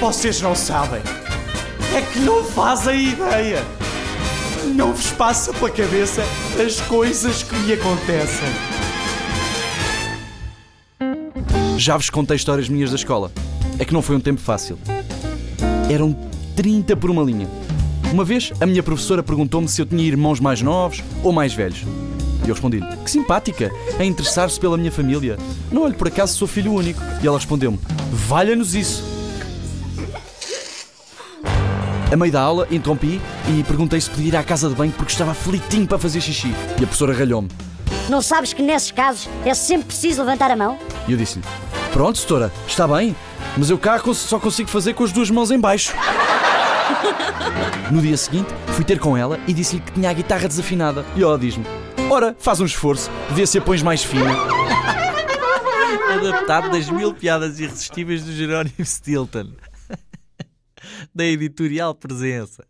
Vocês não sabem. É que não fazem ideia. Não vos passa pela cabeça as coisas que me acontecem. Já vos contei histórias minhas da escola. É que não foi um tempo fácil. Eram 30 por uma linha. Uma vez, a minha professora perguntou-me se eu tinha irmãos mais novos ou mais velhos. E eu respondi-lhe: Que simpática, a interessar-se pela minha família. Não olho por acaso sou filho único. E ela respondeu-me: Valha-nos isso. A meio da aula, interrompi e perguntei se podia ir à casa de banho porque estava aflitinho para fazer xixi. E a professora ralhou-me. Não sabes que nesses casos é sempre preciso levantar a mão? E eu disse-lhe: Pronto, setora, está bem, mas eu cá só consigo fazer com as duas mãos em baixo. No dia seguinte, fui ter com ela e disse-lhe que tinha a guitarra desafinada. E ela diz-me: Ora, faz um esforço, vê se a pões mais fina. Adaptado das mil piadas irresistíveis do Jerónimo Stilton. Da editorial Presença.